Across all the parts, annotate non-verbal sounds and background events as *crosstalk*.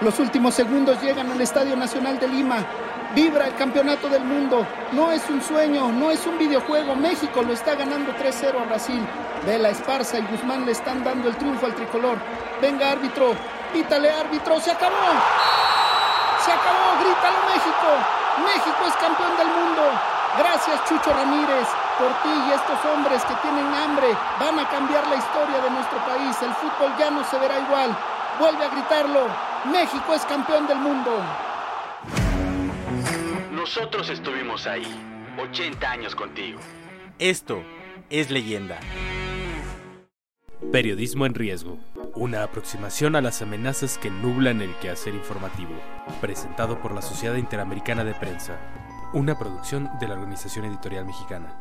Los últimos segundos llegan al Estadio Nacional de Lima. Vibra el campeonato del mundo. No es un sueño, no es un videojuego. México lo está ganando 3-0 a Brasil. Vela Esparza y Guzmán le están dando el triunfo al tricolor. Venga, árbitro. Pítale, árbitro. Se acabó. Se acabó. Grítalo, México. México es campeón del mundo. Gracias, Chucho Ramírez. Por ti y estos hombres que tienen hambre van a cambiar la historia de nuestro país. El fútbol ya no se verá igual. Vuelve a gritarlo. México es campeón del mundo. Nosotros estuvimos ahí, 80 años contigo. Esto es leyenda. Periodismo en riesgo. Una aproximación a las amenazas que nublan el quehacer informativo. Presentado por la Sociedad Interamericana de Prensa. Una producción de la Organización Editorial Mexicana.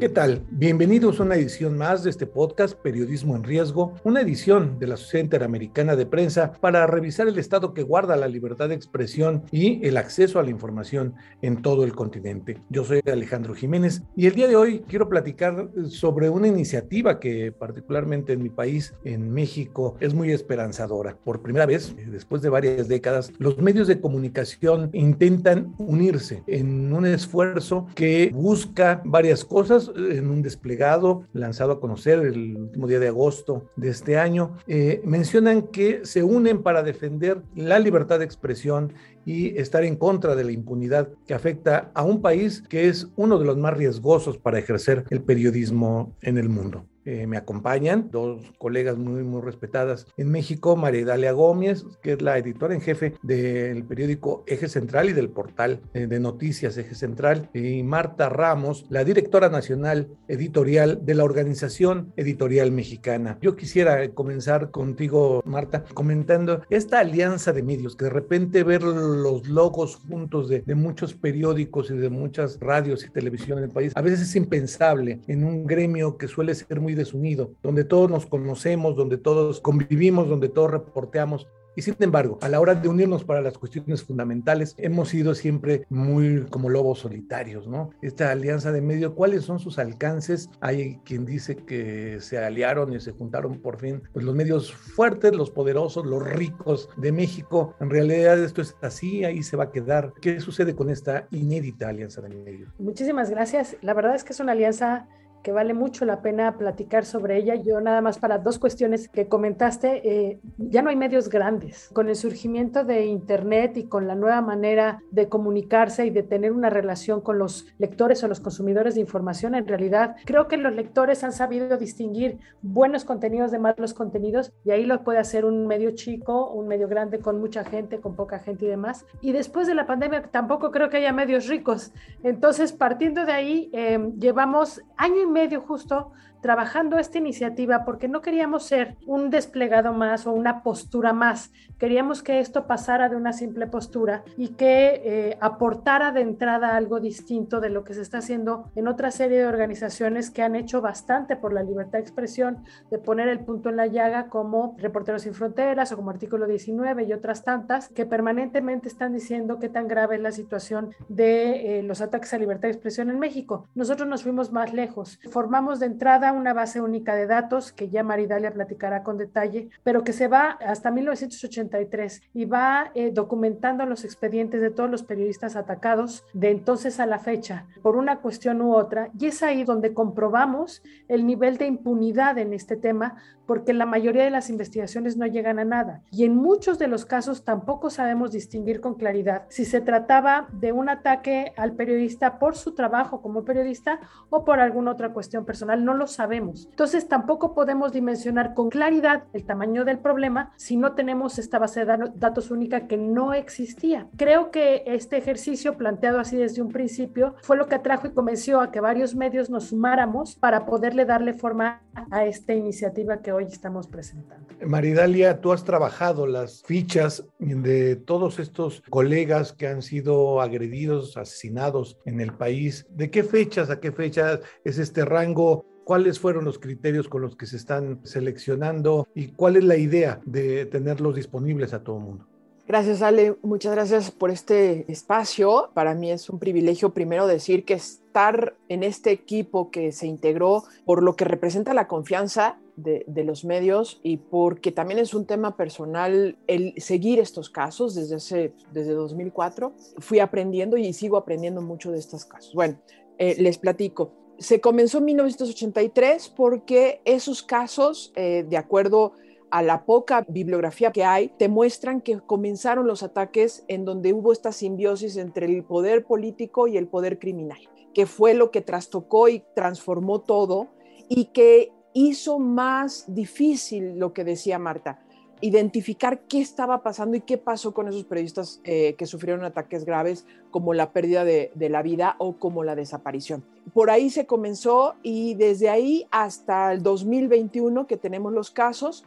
¿Qué tal? Bienvenidos a una edición más de este podcast Periodismo en Riesgo, una edición de la Sociedad Interamericana de Prensa para revisar el estado que guarda la libertad de expresión y el acceso a la información en todo el continente. Yo soy Alejandro Jiménez y el día de hoy quiero platicar sobre una iniciativa que particularmente en mi país, en México, es muy esperanzadora. Por primera vez, después de varias décadas, los medios de comunicación intentan unirse en un esfuerzo que busca varias cosas en un desplegado lanzado a conocer el último día de agosto de este año, eh, mencionan que se unen para defender la libertad de expresión y estar en contra de la impunidad que afecta a un país que es uno de los más riesgosos para ejercer el periodismo en el mundo. Eh, me acompañan dos colegas muy, muy respetadas en México, María Dalia Gómez, que es la editora en jefe del periódico Eje Central y del portal eh, de noticias Eje Central, y Marta Ramos, la directora nacional editorial de la Organización Editorial Mexicana. Yo quisiera comenzar contigo, Marta, comentando esta alianza de medios, que de repente ver los logos juntos de, muchos periódicos y de muchas radios y televisión en el país, a veces es impensable en un gremio que suele ser muy desunido, donde todos nos conocemos, donde todos convivimos, donde todos reporteamos. Y sin embargo, a la hora de unirnos para las cuestiones fundamentales, hemos sido siempre muy como lobos solitarios, ¿no? Esta alianza de medio, ¿cuáles son sus alcances? Hay quien dice que se aliaron y se juntaron por fin, pues los medios fuertes, los poderosos, los ricos de México. En realidad esto es así, ahí se va a quedar. ¿Qué sucede con esta inédita alianza de medios? Muchísimas gracias. La verdad es que es una alianza que vale mucho la pena platicar sobre ella. Yo nada más para dos cuestiones que comentaste, eh, ya no hay medios grandes. Con el surgimiento de Internet y con la nueva manera de comunicarse y de tener una relación con los lectores o los consumidores de información, en realidad creo que los lectores han sabido distinguir buenos contenidos de malos contenidos y ahí lo puede hacer un medio chico, un medio grande con mucha gente, con poca gente y demás. Y después de la pandemia tampoco creo que haya medios ricos. Entonces, partiendo de ahí, eh, llevamos año y medio justo trabajando esta iniciativa porque no queríamos ser un desplegado más o una postura más. Queríamos que esto pasara de una simple postura y que eh, aportara de entrada algo distinto de lo que se está haciendo en otra serie de organizaciones que han hecho bastante por la libertad de expresión, de poner el punto en la llaga como Reporteros Sin Fronteras o como Artículo 19 y otras tantas que permanentemente están diciendo qué tan grave es la situación de eh, los ataques a libertad de expresión en México. Nosotros nos fuimos más lejos. Formamos de entrada una base única de datos que ya Maridalia platicará con detalle, pero que se va hasta 1983 y va eh, documentando los expedientes de todos los periodistas atacados de entonces a la fecha por una cuestión u otra. Y es ahí donde comprobamos el nivel de impunidad en este tema, porque la mayoría de las investigaciones no llegan a nada. Y en muchos de los casos tampoco sabemos distinguir con claridad si se trataba de un ataque al periodista por su trabajo como periodista o por alguna otra cuestión personal. No lo sabemos. Entonces tampoco podemos dimensionar con claridad el tamaño del problema si no tenemos esta base de datos única que no existía. Creo que este ejercicio planteado así desde un principio fue lo que atrajo y convenció a que varios medios nos sumáramos para poderle darle forma a esta iniciativa que hoy estamos presentando. Maridalia, tú has trabajado las fichas de todos estos colegas que han sido agredidos, asesinados en el país. ¿De qué fechas a qué fechas es este rango? ¿Cuáles fueron los criterios con los que se están seleccionando y cuál es la idea de tenerlos disponibles a todo el mundo? Gracias, Ale. Muchas gracias por este espacio. Para mí es un privilegio primero decir que estar en este equipo que se integró por lo que representa la confianza de, los medios y porque también es un tema personal el seguir estos casos desde, hace, desde 2004. Fui aprendiendo y sigo aprendiendo mucho de estos casos. Bueno, eh, les platico. Se comenzó en 1983 porque esos casos, eh, de acuerdo a la poca bibliografía que hay, te muestran que comenzaron los ataques en donde hubo esta simbiosis entre el poder político y el poder criminal, que fue lo que trastocó y transformó todo y que hizo más difícil lo que decía Marta, identificar qué estaba pasando y qué pasó con esos periodistas eh, que sufrieron ataques graves como la pérdida de, de, la vida o como la desaparición. Por ahí se comenzó y desde ahí hasta el 2021 que tenemos los casos,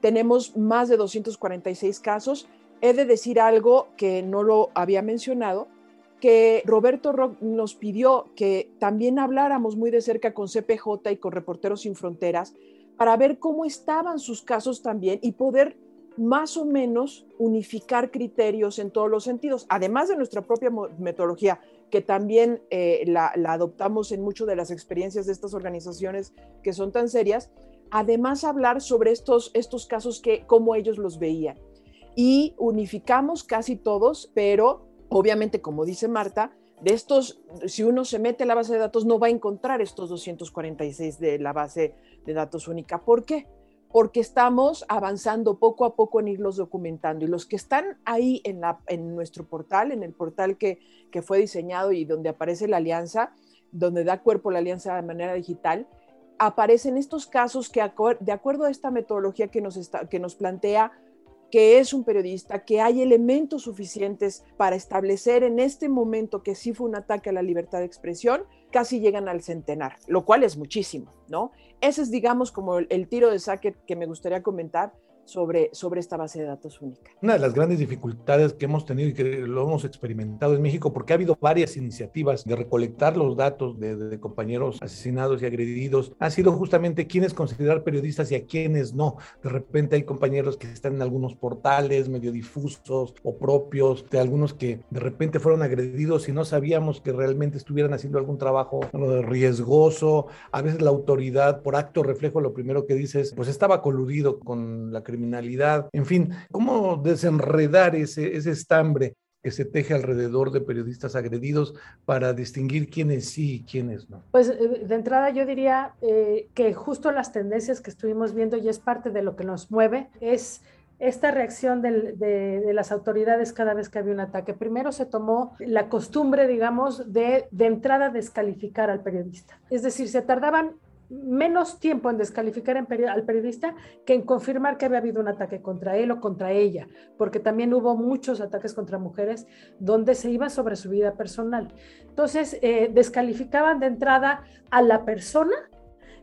tenemos más de 246 casos. He de decir algo que no lo había mencionado, que Roberto Rock nos pidió que también habláramos muy de cerca con CPJ y con Reporteros Sin Fronteras para ver cómo estaban sus casos también y poder más o menos unificar criterios en todos los sentidos, además de nuestra propia metodología, que también eh, la, adoptamos en muchas de las experiencias de estas organizaciones que son tan serias, además hablar sobre estos, estos casos que como ellos los veían. Y unificamos casi todos, pero obviamente, como dice Marta, de estos, si uno se mete a la base de datos, no va a encontrar estos 246 de la base de datos única. ¿Por qué? Porque estamos avanzando poco a poco en irlos documentando. Y los que están ahí en, la, en nuestro portal, en el portal que, que fue diseñado y donde aparece la alianza, donde da cuerpo la alianza de manera digital, aparecen estos casos que de acuerdo a esta metodología que nos, está, que nos plantea que es un periodista, que hay elementos suficientes para establecer en este momento que sí fue un ataque a la libertad de expresión, casi llegan al centenar, lo cual es muchísimo, ¿no? Ese es, digamos, como el, tiro de saque que me gustaría comentar sobre, sobre esta base de datos única. Una de las grandes dificultades que hemos tenido y que lo hemos experimentado en México, porque ha habido varias iniciativas de recolectar los datos de, compañeros asesinados y agredidos, ha sido justamente quiénes considerar periodistas y a quiénes no. De repente hay compañeros que están en algunos portales medio difusos o propios, de algunos que de repente fueron agredidos y no sabíamos que realmente estuvieran haciendo algún trabajo riesgoso. A veces la autoridad, por acto reflejo, lo primero que dice es, pues estaba coludido con la criminalidad, en fin, cómo desenredar ese, ese estambre que se teje alrededor de periodistas agredidos para distinguir quiénes sí y quiénes no? Pues eh, de entrada yo diría eh, que justo las tendencias que estuvimos viendo y es parte de lo que nos mueve es esta reacción de, de, las autoridades cada vez que había un ataque. Primero se tomó la costumbre, digamos, de, de entrada descalificar al periodista. Es decir, se tardaban menos tiempo en descalificar al periodista que en confirmar que había habido un ataque contra él o contra ella, porque también hubo muchos ataques contra mujeres donde se iba sobre su vida personal. Entonces, eh, descalificaban de entrada a la persona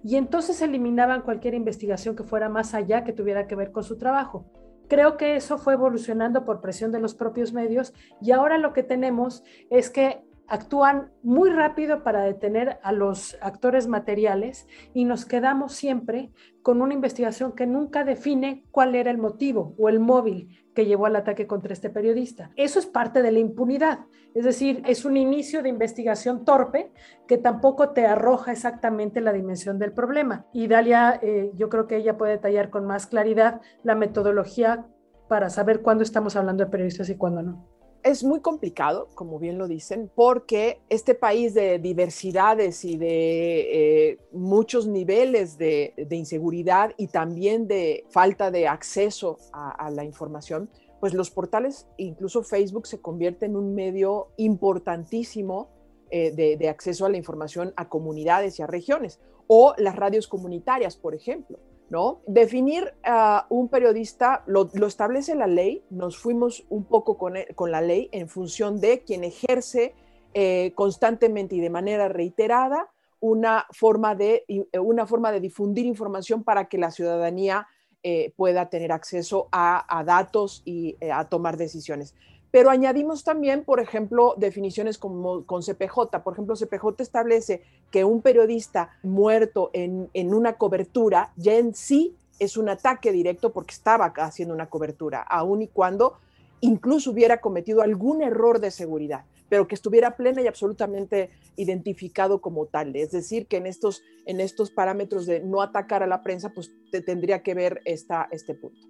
y entonces eliminaban cualquier investigación que fuera más allá, que tuviera que ver con su trabajo. Creo que eso fue evolucionando por presión de los propios medios y ahora lo que tenemos es que actúan muy rápido para detener a los actores materiales y nos quedamos siempre con una investigación que nunca define cuál era el motivo o el móvil que llevó al ataque contra este periodista. Eso es parte de la impunidad, es decir, es un inicio de investigación torpe que tampoco te arroja exactamente la dimensión del problema. Y Dalia, eh, yo creo que ella puede detallar con más claridad la metodología para saber cuándo estamos hablando de periodistas y cuándo no es muy complicado, como bien lo dicen, porque este país de diversidades y de eh, muchos niveles de, inseguridad y también de falta de acceso a, la información, pues los portales, incluso Facebook, se convierte en un medio importantísimo eh, de, acceso a la información a comunidades y a regiones, o las radios comunitarias, por ejemplo. ¿No? Definir a un periodista lo, establece la ley, nos fuimos un poco con, con, la ley en función de quien ejerce eh, constantemente y de manera reiterada una forma, de, una forma de difundir información para que la ciudadanía eh, pueda tener acceso a, datos y eh, a tomar decisiones. Pero añadimos también, por ejemplo, definiciones como con CPJ. Por ejemplo, CPJ establece que un periodista muerto en, en una cobertura ya en sí es un ataque directo porque estaba haciendo una cobertura, aun y cuando incluso hubiera cometido algún error de seguridad pero que estuviera plena y absolutamente identificado como tal. Es decir, que en estos, en estos parámetros de no atacar a la prensa, pues te tendría que ver esta, este punto.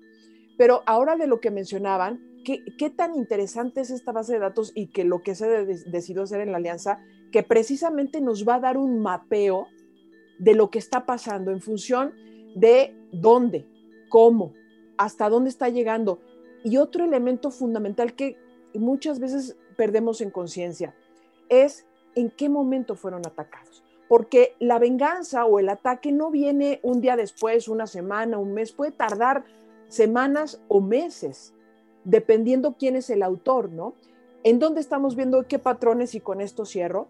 Pero ahora de lo que mencionaban, ¿qué, ¿qué, tan interesante es esta base de datos y que lo que se decidió hacer en la alianza, que precisamente nos va a dar un mapeo de lo que está pasando en función de dónde, cómo, hasta dónde está llegando. Y otro elemento fundamental que muchas veces perdemos en conciencia es en qué momento fueron atacados. Porque la venganza o el ataque no viene un día después, una semana, un mes, puede tardar semanas o meses, dependiendo quién es el autor, ¿no? ¿En dónde estamos viendo qué patrones? Y con esto cierro.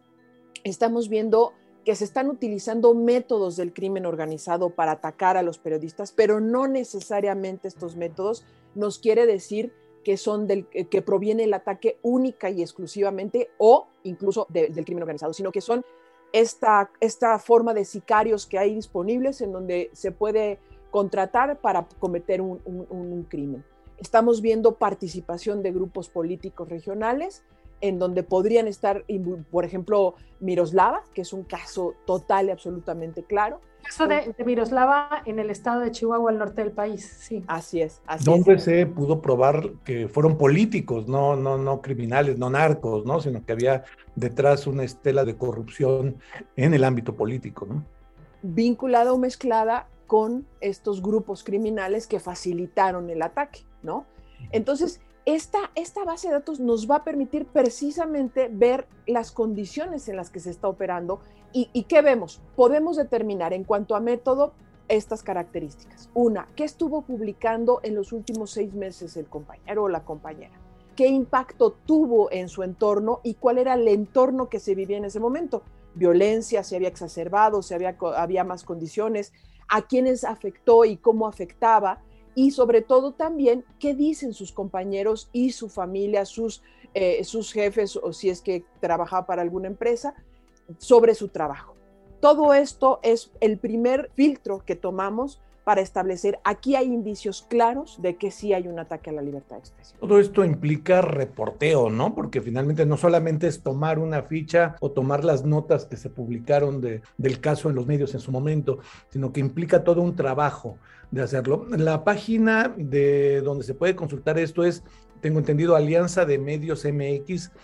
Estamos viendo que se están utilizando métodos del crimen organizado para atacar a los periodistas, pero no necesariamente estos métodos nos quiere decir que son del eh, que proviene el ataque única y exclusivamente o incluso del crimen organizado, sino que son esta, esta forma de sicarios que hay disponibles en donde se puede contratar para cometer un, un crimen. Estamos viendo participación de grupos políticos regionales en donde podrían estar, por ejemplo, Miroslava, que es un caso total y absolutamente claro. El caso de, Miroslava en el estado de Chihuahua, al norte del país, sí. Así es. Así donde se pudo probar que fueron políticos, no, no, no criminales, no narcos, ¿no? sino que había detrás una estela de corrupción en el ámbito político. ¿no? Vinculada o mezclada con estos grupos criminales que facilitaron el ataque, ¿no? Entonces, esta, esta base de datos nos va a permitir precisamente ver las condiciones en las que se está operando y, y qué vemos. Podemos determinar en cuanto a método estas características. Una, ¿qué estuvo publicando en los últimos seis meses el compañero o la compañera? ¿Qué impacto tuvo en su entorno y cuál era el entorno que se vivía en ese momento? Violencia, se había exacerbado, se había, había más condiciones, a quiénes afectó y cómo afectaba y sobre todo también qué dicen sus compañeros y su familia, sus, eh, sus jefes o si es que trabaja para alguna empresa sobre su trabajo. Todo esto es el primer filtro que tomamos para establecer aquí hay indicios claros de que sí hay un ataque a la libertad de expresión. Todo esto implica reporteo, ¿no? Porque finalmente no solamente es tomar una ficha o tomar las notas que se publicaron de, del caso en los medios en su momento, sino que implica todo un trabajo de hacerlo. La página de donde se puede consultar esto es, tengo entendido, alianza de medios mx.org.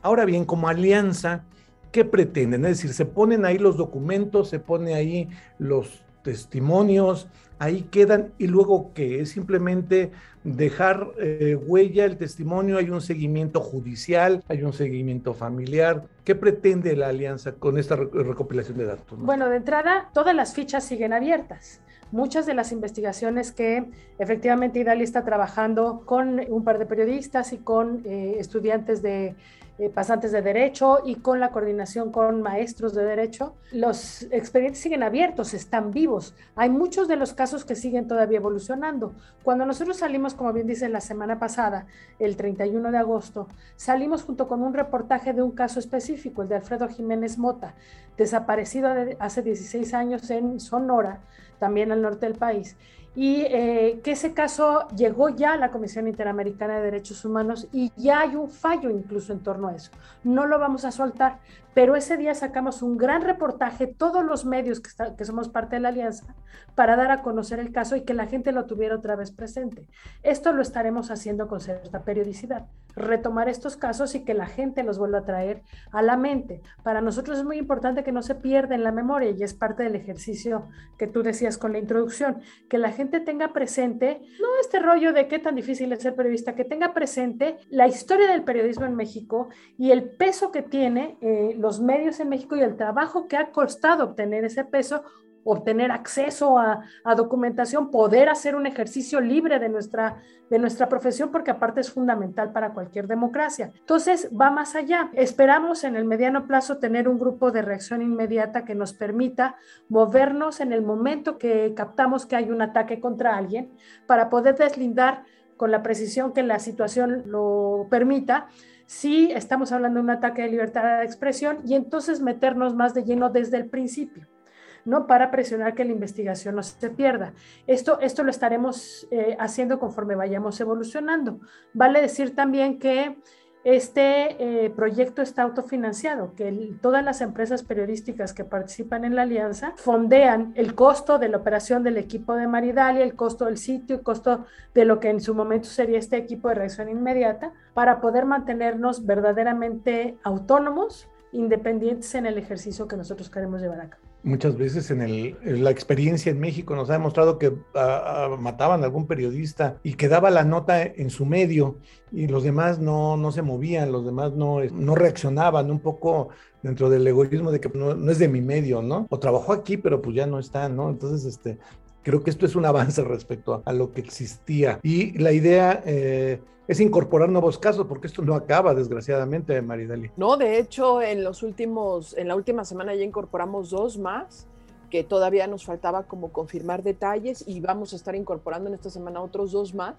Ahora bien, como alianza, ¿qué pretenden? Es decir, se ponen ahí los documentos, se pone ahí los testimonios, ahí quedan y luego que es simplemente dejar eh, huella el testimonio, hay un seguimiento judicial, hay un seguimiento familiar. ¿Qué pretende la alianza con esta recopilación de datos? Bueno, de entrada, todas las fichas siguen abiertas. Muchas de las investigaciones que efectivamente Idali está trabajando con un par de periodistas y con eh, estudiantes de eh, pasantes de derecho y con la coordinación con maestros de derecho. Los expedientes siguen abiertos, están vivos. Hay muchos de los casos que siguen todavía evolucionando. Cuando nosotros salimos, como bien dice la semana pasada, el 31 de agosto, salimos junto con un reportaje de un caso específico, el de Alfredo Jiménez Mota, desaparecido hace 16 años en Sonora, también al norte del país y eh, que ese caso llegó ya a la Comisión Interamericana de Derechos Humanos y ya hay un fallo incluso en torno a eso. No lo vamos a soltar, pero ese día sacamos un gran reportaje, todos los medios que, que somos parte de la alianza, para dar a conocer el caso y que la gente lo tuviera otra vez presente. Esto lo estaremos haciendo con cierta periodicidad, retomar estos casos y que la gente los vuelva a traer a la mente. Para nosotros es muy importante que no se pierda en la memoria y es parte del ejercicio que tú decías con la introducción, que la gente tenga presente, no este rollo de qué tan difícil es ser periodista, que tenga presente la historia del periodismo en México y el peso que tiene eh, los medios en México y el trabajo que ha costado obtener ese peso obtener acceso a, documentación, poder hacer un ejercicio libre de nuestra, de nuestra profesión, porque aparte es fundamental para cualquier democracia. Entonces, va más allá. Esperamos en el mediano plazo tener un grupo de reacción inmediata que nos permita movernos en el momento que captamos que hay un ataque contra alguien para poder deslindar con la precisión que la situación lo permita si estamos hablando de un ataque de libertad de expresión y entonces meternos más de lleno desde el principio. ¿no? Para presionar que la investigación no se pierda. Esto, esto lo estaremos eh, haciendo conforme vayamos evolucionando. Vale decir también que este eh, proyecto está autofinanciado, que todas las empresas periodísticas que participan en la alianza fondean el costo de la operación del equipo de Maridalia, el costo del sitio, el costo de lo que en su momento sería este equipo de reacción inmediata, para poder mantenernos verdaderamente autónomos, independientes en el ejercicio que nosotros queremos llevar a cabo muchas veces en, el, la experiencia en México nos ha demostrado que ah, ah, mataban a algún periodista y quedaba la nota en su medio y los demás no, no se movían, los demás no, no reaccionaban, un poco dentro del egoísmo de que no, no, es de mi medio, ¿no? O trabajó aquí, pero pues ya no está, ¿no? Entonces, este, creo que esto es un avance respecto a, lo que existía. Y la idea... Eh, es incorporar nuevos casos, porque esto no acaba, desgraciadamente, Maridali. No, de hecho, en los últimos, en la última semana ya incorporamos dos más, que todavía nos faltaba como confirmar detalles, y vamos a estar incorporando en esta semana otros dos más,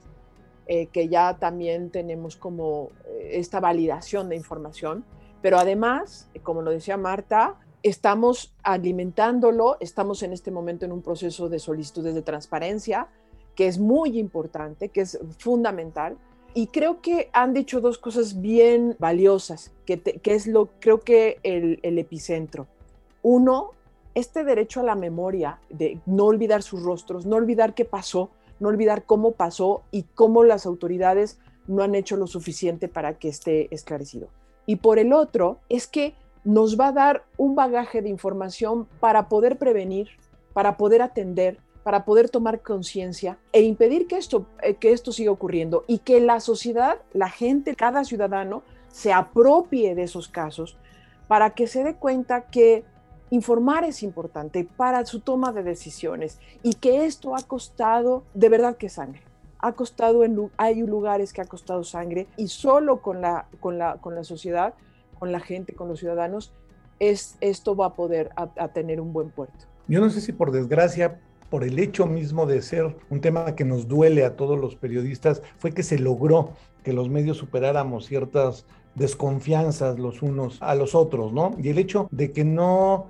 eh, que ya también tenemos como eh, esta validación de información. Pero además, como lo decía Marta, estamos alimentándolo, estamos en este momento en un proceso de solicitudes de transparencia, que es muy importante, que es fundamental y creo que han dicho dos cosas bien valiosas, que, es lo, creo que el, el, epicentro. Uno, este derecho a la memoria, de no olvidar sus rostros, no olvidar qué pasó, no olvidar cómo pasó y cómo las autoridades no han hecho lo suficiente para que esté esclarecido. Y por el otro, es que nos va a dar un bagaje de información para poder prevenir, para poder atender, para poder tomar conciencia e impedir que esto, eh, que esto siga ocurriendo y que la sociedad, la gente, cada ciudadano se apropie de esos casos para que se dé cuenta que informar es importante para su toma de decisiones y que esto ha costado de verdad que sangre. Ha costado en, hay lugares que ha costado sangre y solo con la, con la, con la sociedad, con la gente, con los ciudadanos, es, esto va a poder a tener un buen puerto. Yo no sé si por desgracia por el hecho mismo de ser un tema que nos duele a todos los periodistas, fue que se logró que los medios superáramos ciertas desconfianzas los unos a los otros, ¿no? Y el hecho de que no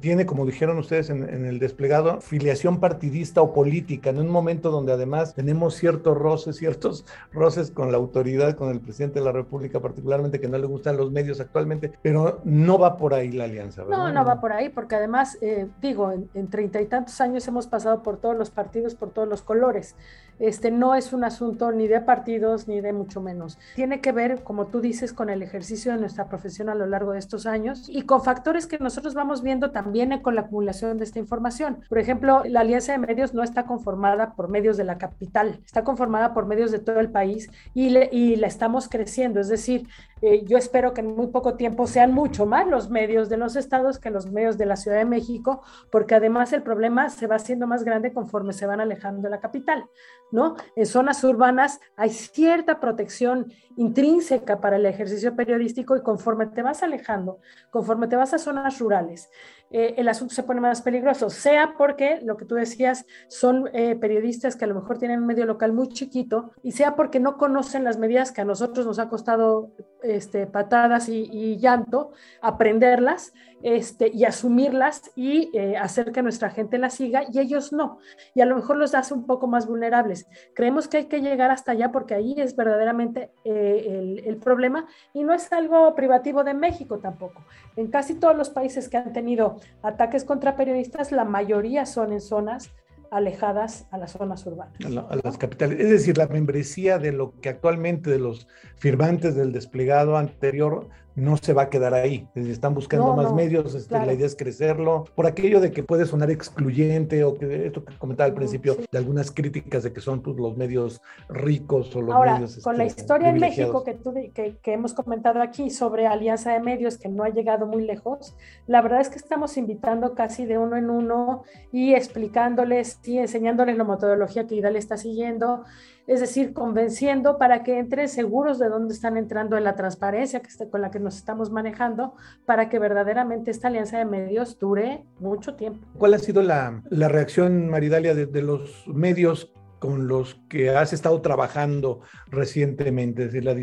tiene, como dijeron ustedes en, el desplegado, filiación partidista o política, en un momento donde además tenemos ciertos roces, ciertos roces con la autoridad, con el presidente de la República, particularmente que no le gustan los medios actualmente, pero no va por ahí la alianza. ¿verdad? No, no va por ahí, porque además, eh, digo, en treinta y tantos años hemos pasado por todos los partidos, por todos los colores. Este no es un asunto ni de partidos ni de mucho menos. Tiene que ver, como tú dices, con el ejercicio de nuestra profesión a lo largo de estos años y con factores que nosotros vamos viendo también con la acumulación de esta información. Por ejemplo, la Alianza de Medios no está conformada por medios de la capital, está conformada por medios de todo el país y, la estamos creciendo. Es decir, eh, yo espero que en muy poco tiempo sean mucho más los medios de los estados que los medios de la Ciudad de México, porque además el problema se va haciendo más grande conforme se van alejando de la capital, ¿no? En zonas urbanas hay cierta protección intrínseca para el ejercicio periodístico y conforme te vas alejando, conforme te vas a zonas rurales, eh, el asunto se pone más peligroso, sea porque lo que tú decías son eh, periodistas que a lo mejor tienen un medio local muy chiquito y sea porque no conocen las medidas que a nosotros nos ha costado este, patadas y, llanto aprenderlas este, y asumirlas y eh, hacer que nuestra gente las siga y ellos no. Y a lo mejor los hace un poco más vulnerables. Creemos que hay que llegar hasta allá porque ahí es verdaderamente el, el problema y no es algo privativo de México tampoco. En casi todos los países que han tenido ataques contra periodistas, la mayoría son en zonas alejadas a las zonas urbanas. A, las capitales. Es decir, la membresía de lo que actualmente de los firmantes del desplegado anterior no se va a quedar ahí. Están buscando más medios, este, la idea es crecerlo. Por aquello de que puede sonar excluyente o que esto que comentaba al principio, de algunas críticas de que son pues, los medios ricos o los Ahora, medios. Con la este, historia en México que, tú, que, que hemos comentado aquí sobre Alianza de Medios, que no ha llegado muy lejos, la verdad es que estamos invitando casi de uno en uno y explicándoles y enseñándoles la metodología que IDAL está siguiendo es decir, convenciendo para que entren seguros de dónde están entrando en la transparencia que está, con la que nos estamos manejando, para que verdaderamente esta alianza de medios dure mucho tiempo. ¿Cuál ha sido la, la reacción, Maridalia, de, los medios con los que has estado trabajando recientemente, es decir, la,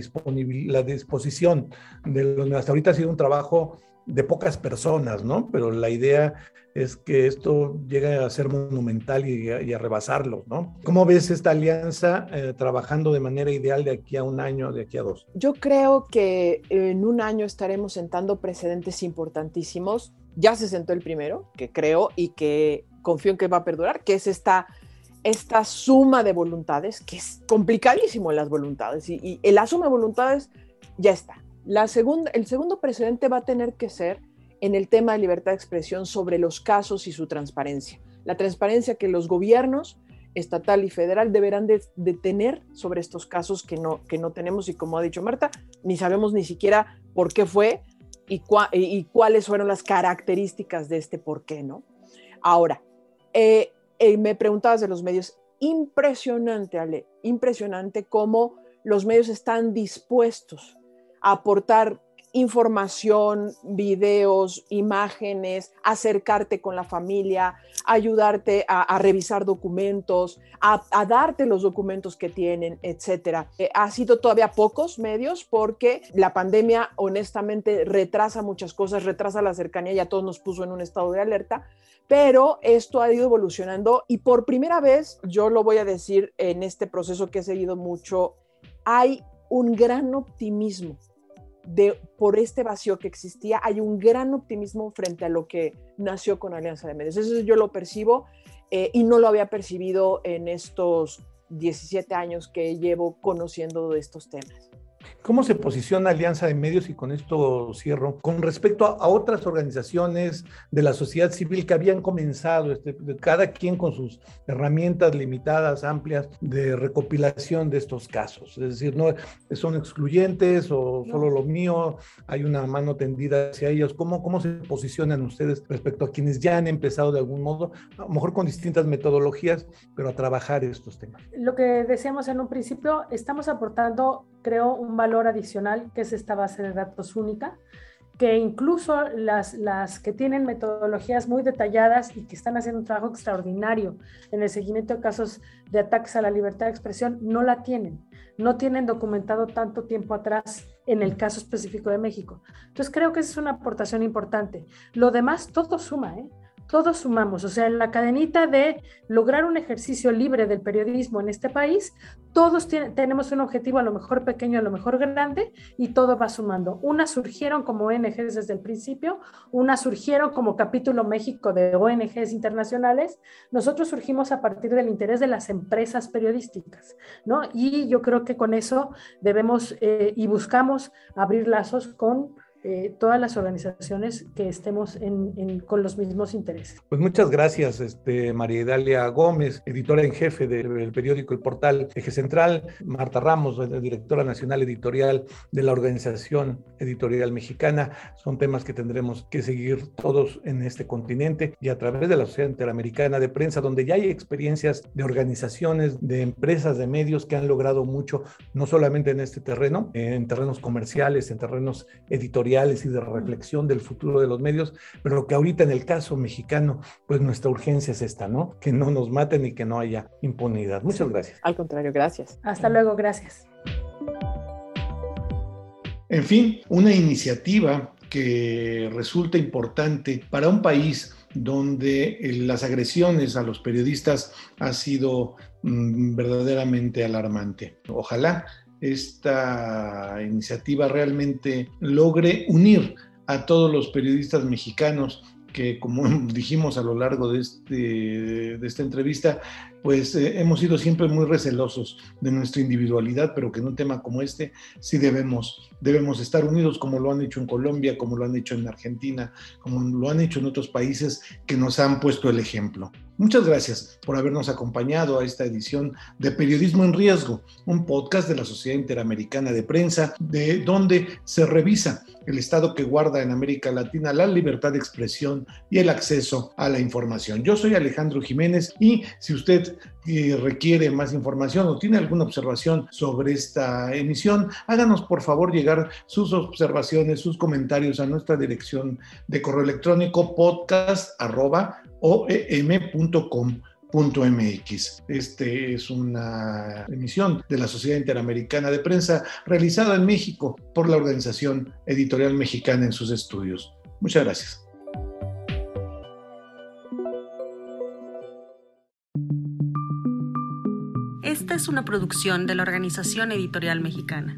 la disposición de los, hasta ahorita ha sido un trabajo de pocas personas, ¿no? Pero la idea es que esto llegue a ser monumental y a, rebasarlo, ¿no? ¿Cómo ves esta alianza eh, trabajando de manera ideal de aquí a un año, de aquí a dos? Yo creo que en un año estaremos sentando precedentes importantísimos. Ya se sentó el primero, que creo y que confío en que va a perdurar, que es esta esta suma de voluntades, que es complicadísimo las voluntades, y, y la suma de voluntades ya está. El segundo precedente va a tener que ser en el tema de libertad de expresión sobre los casos y su transparencia. La transparencia que los gobiernos estatal y federal deberán de, tener sobre estos casos que no, tenemos y como ha dicho Marta, ni sabemos ni siquiera por qué fue y, cuáles fueron las características de este por qué, ¿no? Ahora, eh, eh, me preguntabas de los medios, impresionante, Ale, impresionante cómo los medios están dispuestos aportar información, videos, imágenes, acercarte con la familia, ayudarte a, revisar documentos, a, darte los documentos que tienen, etcétera. Eh, ha sido todavía pocos medios porque la pandemia honestamente retrasa muchas cosas, retrasa la cercanía, ya todos nos puso en un estado de alerta, pero esto ha ido evolucionando y por primera vez, yo lo voy a decir en este proceso que he seguido mucho, hay un gran optimismo por este vacío que existía, hay un gran optimismo frente a lo que nació con Alianza de Medios. Eso yo lo percibo eh, y no lo había percibido en estos 17 años que llevo conociendo de estos temas. ¿Cómo se posiciona Alianza de Medios y con esto cierro? Con respecto a, otras organizaciones de la sociedad civil que habían comenzado, este, cada quien con sus herramientas limitadas, amplias, de recopilación de estos casos. Es decir, no son excluyentes o solo lo mío, hay una mano tendida hacia ellos. ¿Cómo, ¿Cómo se posicionan ustedes respecto a quienes ya han empezado de algún modo, a lo mejor con distintas metodologías, pero a trabajar estos temas? Lo que decíamos en un principio, estamos aportando creo un valor adicional que es esta base de datos única, que incluso las, las que tienen metodologías muy detalladas y que están haciendo un trabajo extraordinario en el seguimiento de casos de ataques a la libertad de expresión, no la tienen. No tienen documentado tanto tiempo atrás en el caso específico de México. Entonces creo que esa es una aportación importante. Lo demás, todo suma, ¿eh? Todos sumamos, o sea, en la cadenita de lograr un ejercicio libre del periodismo en este país, todos tenemos un objetivo a lo mejor pequeño, a lo mejor grande, y todo va sumando. Unas surgieron como ONGs desde el principio, unas surgieron como capítulo México de ONGs internacionales, nosotros surgimos a partir del interés de las empresas periodísticas, ¿no? Y yo creo que con eso debemos eh, y buscamos abrir lazos con eh, todas las organizaciones que estemos con los mismos intereses. Pues muchas gracias, este, María Dalia Gómez, editora en jefe del periódico El Portal Eje Central, Marta Ramos, directora nacional editorial de la Organización Editorial Mexicana. Son temas que tendremos que seguir todos en este continente y a través de la Sociedad Interamericana de Prensa, donde ya hay experiencias de organizaciones, de empresas, de medios que han logrado mucho, no solamente en este terreno, en terrenos comerciales, en terrenos editoriales, y de reflexión del futuro de los medios, pero que ahorita en el caso mexicano, pues nuestra urgencia es esta, ¿no? Que no nos maten y que no haya impunidad. Muchas gracias. Al contrario, gracias. Hasta luego, gracias. En fin, una iniciativa que resulta importante para un país donde eh, las agresiones a los periodistas ha sido mm, verdaderamente alarmante. Ojalá esta iniciativa realmente logre unir a todos los periodistas mexicanos que como *laughs* dijimos a lo largo de, este, esta entrevista, pues eh, hemos sido siempre muy recelosos de nuestra individualidad, pero que en un tema como este sí debemos, debemos estar unidos como lo han hecho en Colombia, como lo han hecho en Argentina, como lo han hecho en otros países que nos han puesto el ejemplo. Muchas gracias por habernos acompañado a esta edición de Periodismo en Riesgo, un podcast de la Sociedad Interamericana de Prensa, de donde se revisa el estado que guarda en América Latina la libertad de expresión y el acceso a la información. Yo soy Alejandro Jiménez y si usted eh, requiere más información o tiene alguna observación sobre esta emisión, háganos por favor llegar sus observaciones, sus comentarios a nuestra dirección de correo electrónico podcast.oem.com.mx. Este es una emisión de la Sociedad Interamericana de Prensa realizada en México por la Organización Editorial Mexicana en sus estudios. Muchas gracias. Esta es una producción de la Organización Editorial Mexicana.